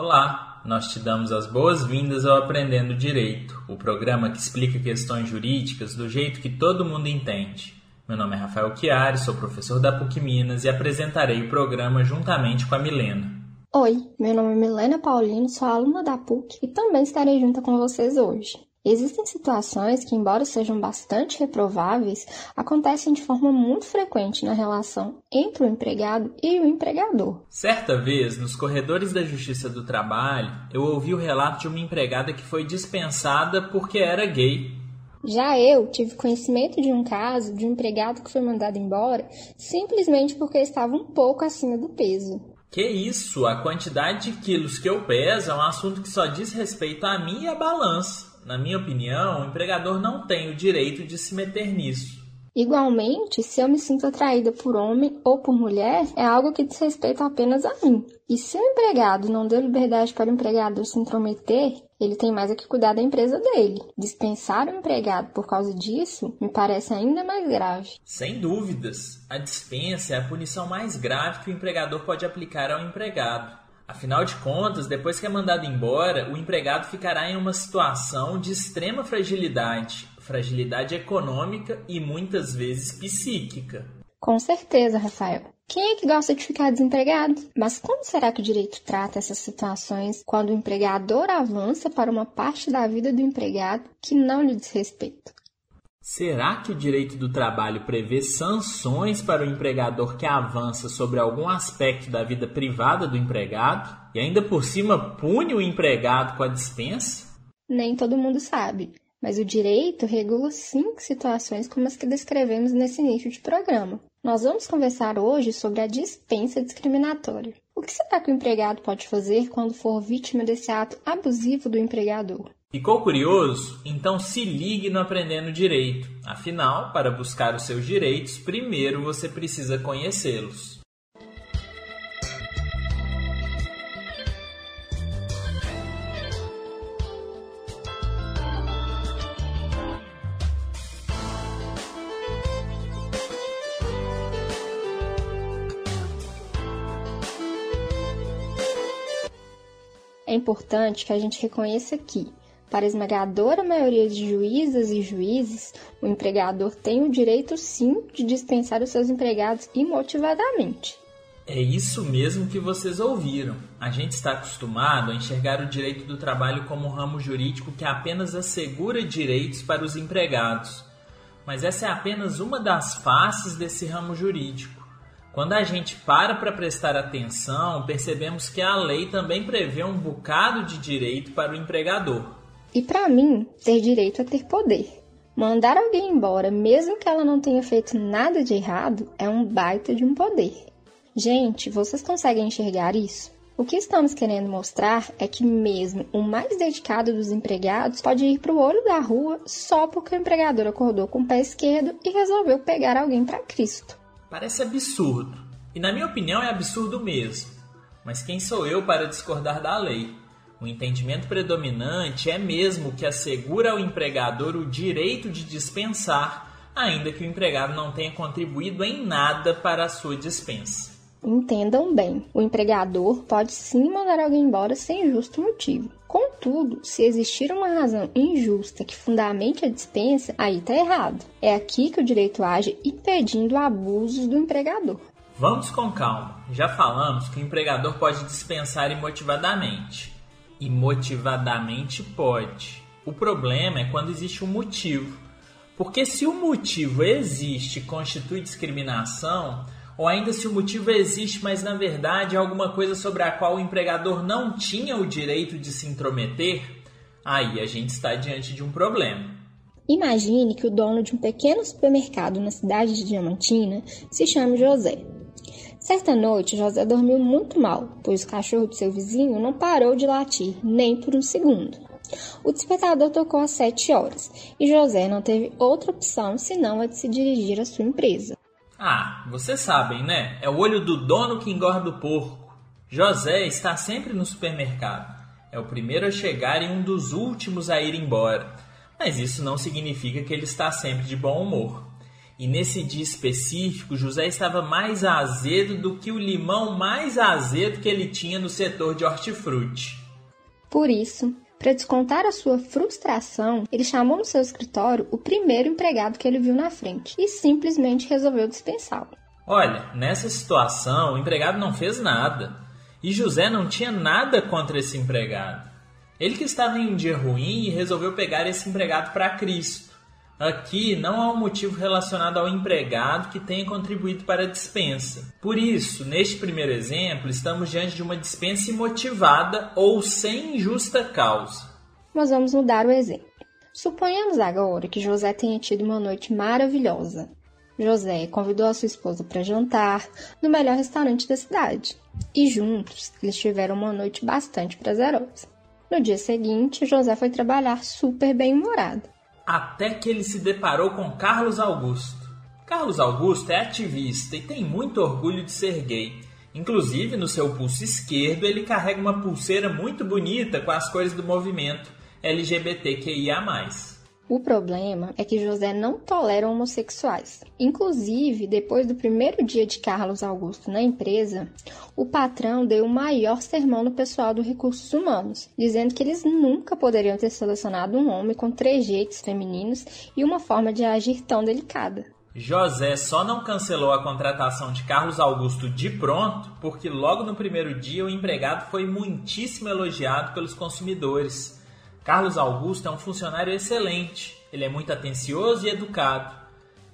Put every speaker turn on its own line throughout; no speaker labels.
Olá, nós te damos as boas-vindas ao Aprendendo Direito, o programa que explica questões jurídicas do jeito que todo mundo entende. Meu nome é Rafael Chiari, sou professor da PUC Minas e apresentarei o programa juntamente com a Milena.
Oi, meu nome é Milena Paulino, sou aluna da PUC e também estarei junto com vocês hoje. Existem situações que, embora sejam bastante reprováveis, acontecem de forma muito frequente na relação entre o empregado e o empregador.
Certa vez, nos corredores da Justiça do Trabalho, eu ouvi o relato de uma empregada que foi dispensada porque era gay.
Já eu tive conhecimento de um caso de um empregado que foi mandado embora simplesmente porque estava um pouco acima do peso.
Que isso? A quantidade de quilos que eu peso é um assunto que só diz respeito a mim e a balança. Na minha opinião, o empregador não tem o direito de se meter nisso.
Igualmente, se eu me sinto atraída por homem ou por mulher, é algo que diz respeito apenas a mim. E se o empregado não deu liberdade para o empregador se intrometer, ele tem mais a que cuidar da empresa dele. Dispensar o empregado por causa disso me parece ainda mais grave.
Sem dúvidas, a dispensa é a punição mais grave que o empregador pode aplicar ao empregado. Afinal de contas, depois que é mandado embora, o empregado ficará em uma situação de extrema fragilidade, fragilidade econômica e muitas vezes psíquica.
Com certeza, Rafael. Quem é que gosta de ficar desempregado? Mas como será que o direito trata essas situações quando o empregador avança para uma parte da vida do empregado que não lhe diz respeito?
Será que o direito do trabalho prevê sanções para o empregador que avança sobre algum aspecto da vida privada do empregado e ainda por cima pune o empregado com a dispensa?
Nem todo mundo sabe, mas o direito regula cinco situações como as que descrevemos nesse início de programa. Nós vamos conversar hoje sobre a dispensa discriminatória. O que será que o empregado pode fazer quando for vítima desse ato abusivo do empregador?
Ficou curioso? Então se ligue no Aprendendo Direito. Afinal, para buscar os seus direitos, primeiro você precisa conhecê-los.
É importante que a gente reconheça que para a esmagadora maioria de juízas e juízes, o empregador tem o direito sim de dispensar os seus empregados imotivadamente.
É isso mesmo que vocês ouviram. A gente está acostumado a enxergar o direito do trabalho como um ramo jurídico que apenas assegura direitos para os empregados. Mas essa é apenas uma das faces desse ramo jurídico. Quando a gente para para prestar atenção, percebemos que a lei também prevê um bocado de direito para o empregador.
E para mim, ter direito é ter poder. Mandar alguém embora, mesmo que ela não tenha feito nada de errado, é um baita de um poder. Gente, vocês conseguem enxergar isso? O que estamos querendo mostrar é que mesmo o mais dedicado dos empregados pode ir para o olho da rua só porque o empregador acordou com o pé esquerdo e resolveu pegar alguém para Cristo.
Parece absurdo. E na minha opinião é absurdo mesmo. Mas quem sou eu para discordar da lei? O entendimento predominante é mesmo que assegura ao empregador o direito de dispensar, ainda que o empregado não tenha contribuído em nada para a sua dispensa.
Entendam bem, o empregador pode sim mandar alguém embora sem justo motivo. Contudo, se existir uma razão injusta que fundamente a dispensa, aí está errado. É aqui que o direito age impedindo abusos do empregador.
Vamos com calma. Já falamos que o empregador pode dispensar imotivadamente e motivadamente pode. O problema é quando existe um motivo. Porque se o motivo existe e constitui discriminação, ou ainda se o motivo existe, mas na verdade é alguma coisa sobre a qual o empregador não tinha o direito de se intrometer, aí a gente está diante de um problema.
Imagine que o dono de um pequeno supermercado na cidade de Diamantina se chama José. Certa noite, José dormiu muito mal, pois o cachorro de seu vizinho não parou de latir, nem por um segundo. O despertador tocou às sete horas e José não teve outra opção senão a de se dirigir à sua empresa.
Ah, vocês sabem, né? É o olho do dono que engorda o porco. José está sempre no supermercado. É o primeiro a chegar e um dos últimos a ir embora. Mas isso não significa que ele está sempre de bom humor. E nesse dia específico, José estava mais azedo do que o limão mais azedo que ele tinha no setor de hortifruti.
Por isso, para descontar a sua frustração, ele chamou no seu escritório o primeiro empregado que ele viu na frente e simplesmente resolveu dispensá-lo.
Olha, nessa situação, o empregado não fez nada. E José não tinha nada contra esse empregado. Ele que estava em um dia ruim e resolveu pegar esse empregado para Cristo. Aqui não há um motivo relacionado ao empregado que tenha contribuído para a dispensa. Por isso, neste primeiro exemplo, estamos diante de uma dispensa imotivada ou sem justa causa.
Nós vamos mudar o exemplo. Suponhamos agora que José tenha tido uma noite maravilhosa. José convidou a sua esposa para jantar no melhor restaurante da cidade. E juntos, eles tiveram uma noite bastante prazerosa. No dia seguinte, José foi trabalhar super bem-humorado.
Até que ele se deparou com Carlos Augusto. Carlos Augusto é ativista e tem muito orgulho de ser gay. Inclusive, no seu pulso esquerdo, ele carrega uma pulseira muito bonita com as cores do movimento LGBTQIA.
O problema é que José não tolera homossexuais. Inclusive, depois do primeiro dia de Carlos Augusto na empresa, o patrão deu o maior sermão no pessoal do Recursos Humanos, dizendo que eles nunca poderiam ter selecionado um homem com trejeitos femininos e uma forma de agir tão delicada.
José só não cancelou a contratação de Carlos Augusto de pronto porque logo no primeiro dia o empregado foi muitíssimo elogiado pelos consumidores. Carlos Augusto é um funcionário excelente, ele é muito atencioso e educado.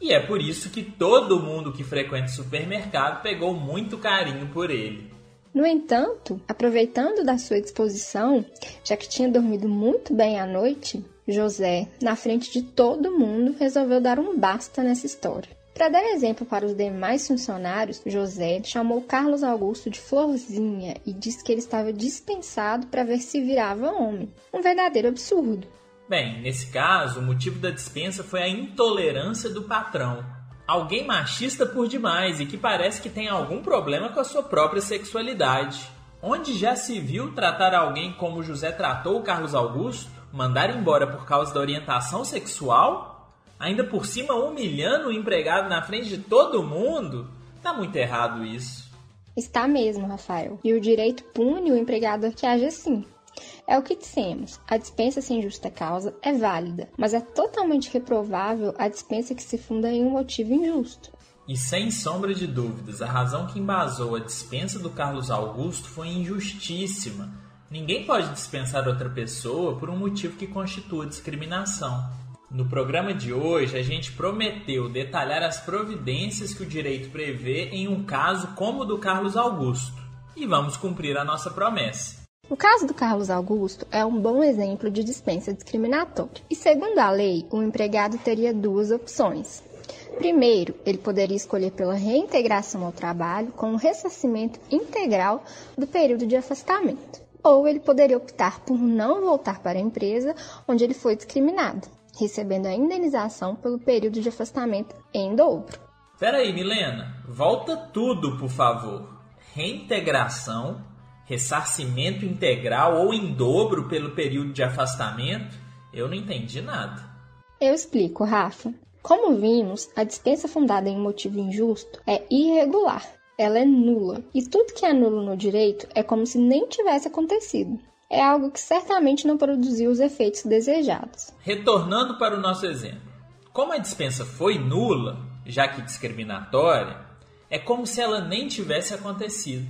E é por isso que todo mundo que frequenta o supermercado pegou muito carinho por ele.
No entanto, aproveitando da sua disposição, já que tinha dormido muito bem à noite, José, na frente de todo mundo, resolveu dar um basta nessa história. Para dar exemplo para os demais funcionários, José chamou Carlos Augusto de Florzinha e disse que ele estava dispensado para ver se virava homem. Um verdadeiro absurdo.
Bem, nesse caso, o motivo da dispensa foi a intolerância do patrão. Alguém machista por demais e que parece que tem algum problema com a sua própria sexualidade. Onde já se viu tratar alguém como José tratou o Carlos Augusto? Mandar embora por causa da orientação sexual? Ainda por cima humilhando o empregado na frente de todo mundo, tá muito errado isso.
Está mesmo, Rafael. E o direito pune o empregador que age assim. É o que dissemos: a dispensa sem justa causa é válida, mas é totalmente reprovável a dispensa que se funda em um motivo injusto.
E sem sombra de dúvidas, a razão que embasou a dispensa do Carlos Augusto foi injustíssima. Ninguém pode dispensar outra pessoa por um motivo que constitua discriminação. No programa de hoje, a gente prometeu detalhar as providências que o direito prevê em um caso como o do Carlos Augusto. E vamos cumprir a nossa promessa.
O caso do Carlos Augusto é um bom exemplo de dispensa discriminatória. E segundo a lei, o empregado teria duas opções. Primeiro, ele poderia escolher pela reintegração ao trabalho com um ressarcimento integral do período de afastamento. Ou ele poderia optar por não voltar para a empresa onde ele foi discriminado, recebendo a indenização pelo período de afastamento em dobro.
Peraí, Milena, volta tudo, por favor. Reintegração, ressarcimento integral ou em dobro pelo período de afastamento? Eu não entendi nada.
Eu explico, Rafa. Como vimos, a dispensa fundada em motivo injusto é irregular. Ela é nula. E tudo que é nulo no direito é como se nem tivesse acontecido é algo que certamente não produziu os efeitos desejados.
Retornando para o nosso exemplo, como a dispensa foi nula, já que discriminatória, é como se ela nem tivesse acontecido.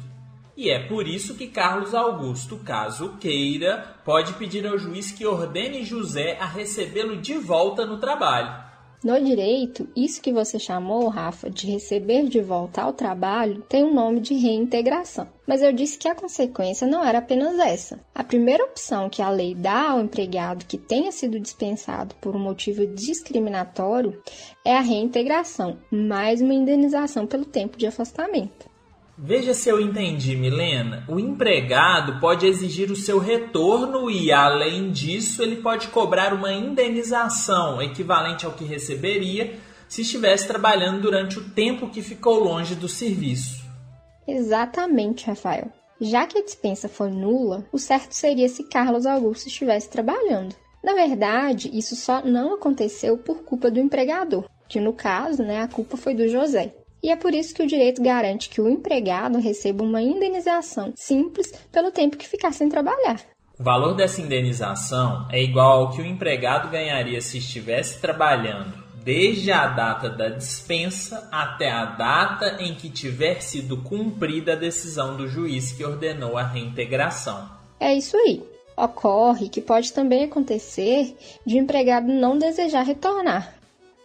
E é por isso que Carlos Augusto, caso queira, pode pedir ao juiz que ordene José a recebê-lo de volta no trabalho.
No direito, isso que você chamou, Rafa, de receber de volta ao trabalho tem um nome de reintegração. Mas eu disse que a consequência não era apenas essa. A primeira opção que a lei dá ao empregado que tenha sido dispensado por um motivo discriminatório é a reintegração, mais uma indenização pelo tempo de afastamento.
Veja se eu entendi, Milena. O empregado pode exigir o seu retorno e, além disso, ele pode cobrar uma indenização equivalente ao que receberia se estivesse trabalhando durante o tempo que ficou longe do serviço.
Exatamente, Rafael. Já que a dispensa foi nula, o certo seria se Carlos Augusto estivesse trabalhando. Na verdade, isso só não aconteceu por culpa do empregador. que no caso, né, a culpa foi do José. E é por isso que o direito garante que o empregado receba uma indenização simples pelo tempo que ficar sem trabalhar.
O valor dessa indenização é igual ao que o empregado ganharia se estivesse trabalhando desde a data da dispensa até a data em que tiver sido cumprida a decisão do juiz que ordenou a reintegração.
É isso aí. Ocorre que pode também acontecer de o empregado não desejar retornar.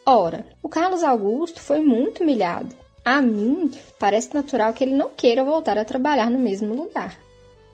Ora, o Carlos Augusto foi muito humilhado. A mim, parece natural que ele não queira voltar a trabalhar no mesmo lugar.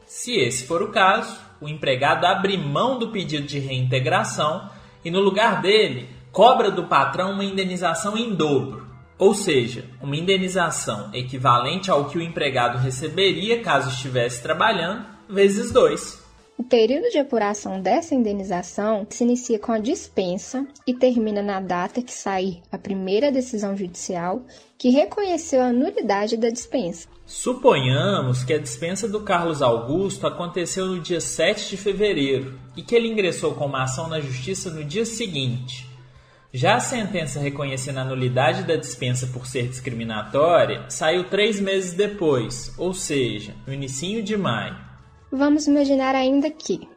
Se esse for o caso, o empregado abre mão do pedido de reintegração e, no lugar dele, cobra do patrão uma indenização em dobro, ou seja, uma indenização equivalente ao que o empregado receberia caso estivesse trabalhando, vezes dois.
O período de apuração dessa indenização se inicia com a dispensa e termina na data que sair a primeira decisão judicial que reconheceu a nulidade da dispensa.
Suponhamos que a dispensa do Carlos Augusto aconteceu no dia 7 de fevereiro e que ele ingressou com uma ação na justiça no dia seguinte. Já a sentença reconhecendo a nulidade da dispensa por ser discriminatória saiu três meses depois, ou seja, no início de maio.
Vamos imaginar ainda que,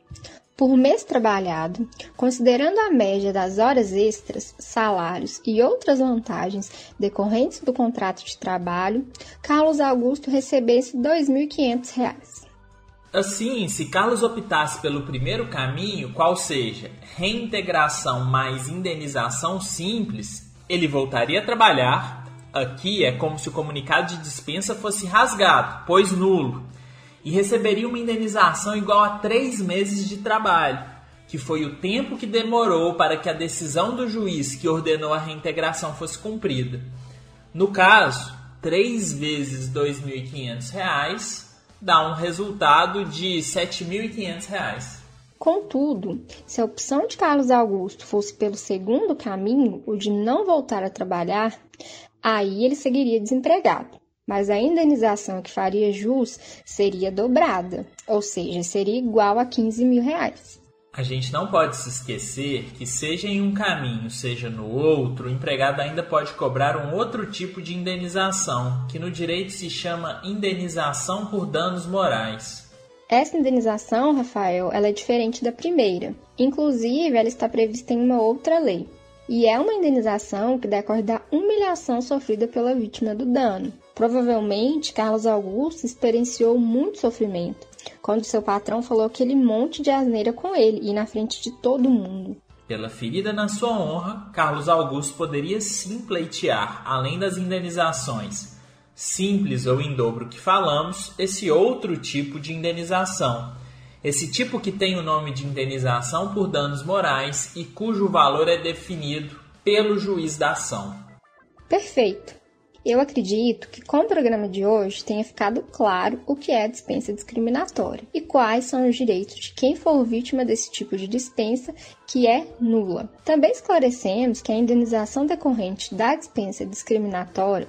por mês trabalhado, considerando a média das horas extras, salários e outras vantagens decorrentes do contrato de trabalho, Carlos Augusto recebesse R$ 2.500.
Assim, se Carlos optasse pelo primeiro caminho, qual seja reintegração mais indenização simples, ele voltaria a trabalhar. Aqui é como se o comunicado de dispensa fosse rasgado, pois nulo, e receberia uma indenização igual a três meses de trabalho, que foi o tempo que demorou para que a decisão do juiz que ordenou a reintegração fosse cumprida. No caso, três vezes R$ 2.500 dá um resultado de R$ 7.500.
Contudo, se a opção de Carlos Augusto fosse pelo segundo caminho, o de não voltar a trabalhar, aí ele seguiria desempregado. Mas a indenização que faria jus seria dobrada, ou seja, seria igual a 15 mil reais.
A gente não pode se esquecer que, seja em um caminho, seja no outro, o empregado ainda pode cobrar um outro tipo de indenização, que no direito se chama indenização por danos morais.
Essa indenização, Rafael, ela é diferente da primeira. Inclusive, ela está prevista em uma outra lei. E é uma indenização que decorre da humilhação sofrida pela vítima do dano. Provavelmente, Carlos Augusto experienciou muito sofrimento quando seu patrão falou aquele monte de asneira com ele e na frente de todo mundo.
Pela ferida na sua honra, Carlos Augusto poderia sim pleitear, além das indenizações simples ou em dobro que falamos, esse outro tipo de indenização. Esse tipo que tem o nome de indenização por danos morais e cujo valor é definido pelo juiz da ação.
Perfeito. Eu acredito que com o programa de hoje tenha ficado claro o que é a dispensa discriminatória e quais são os direitos de quem for vítima desse tipo de dispensa, que é nula. Também esclarecemos que a indenização decorrente da dispensa discriminatória,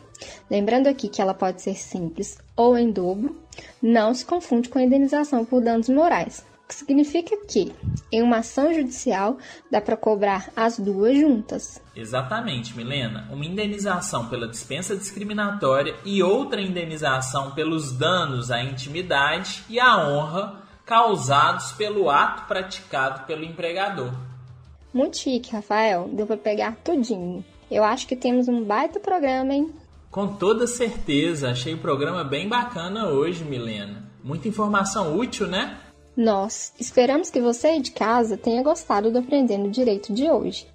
lembrando aqui que ela pode ser simples ou em dobro, não se confunde com a indenização por danos morais, que significa que, em uma ação judicial, dá para cobrar as duas juntas.
Exatamente, Milena. Uma indenização pela dispensa discriminatória e outra indenização pelos danos à intimidade e à honra causados pelo ato praticado pelo empregador.
Muito chique, Rafael. Deu para pegar tudinho. Eu acho que temos um baita programa, hein?
Com toda certeza. Achei o programa bem bacana hoje, Milena. Muita informação útil, né?
Nós esperamos que você de casa tenha gostado do Aprendendo Direito de hoje.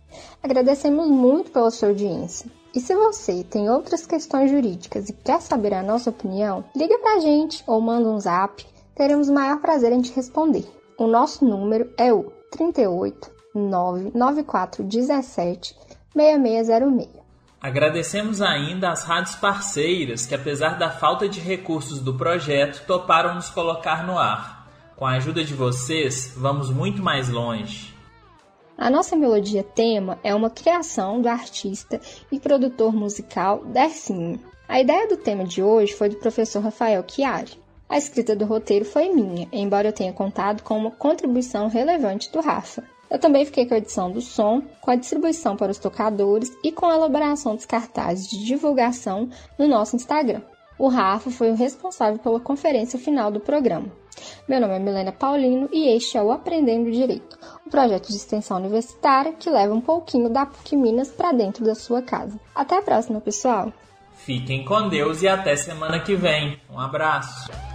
Agradecemos muito pela sua audiência. E se você tem outras questões jurídicas e quer saber a nossa opinião, liga pra gente ou manda um zap, teremos o maior prazer em te responder. O nosso número é o 38 99417 6606.
Agradecemos ainda às rádios parceiras que, apesar da falta de recursos do projeto, toparam nos colocar no ar. Com a ajuda de vocês, vamos muito mais longe.
A nossa melodia tema é uma criação do artista e produtor musical Dercinho. A ideia do tema de hoje foi do professor Rafael Chiari. A escrita do roteiro foi minha, embora eu tenha contado com uma contribuição relevante do Rafa. Eu também fiquei com a edição do som, com a distribuição para os tocadores e com a elaboração dos cartazes de divulgação no nosso Instagram. O Rafa foi o responsável pela conferência final do programa. Meu nome é Milena Paulino e este é o Aprendendo Direito, um projeto de extensão universitária que leva um pouquinho da PUC Minas para dentro da sua casa. Até a próxima, pessoal!
Fiquem com Deus e até semana que vem. Um abraço!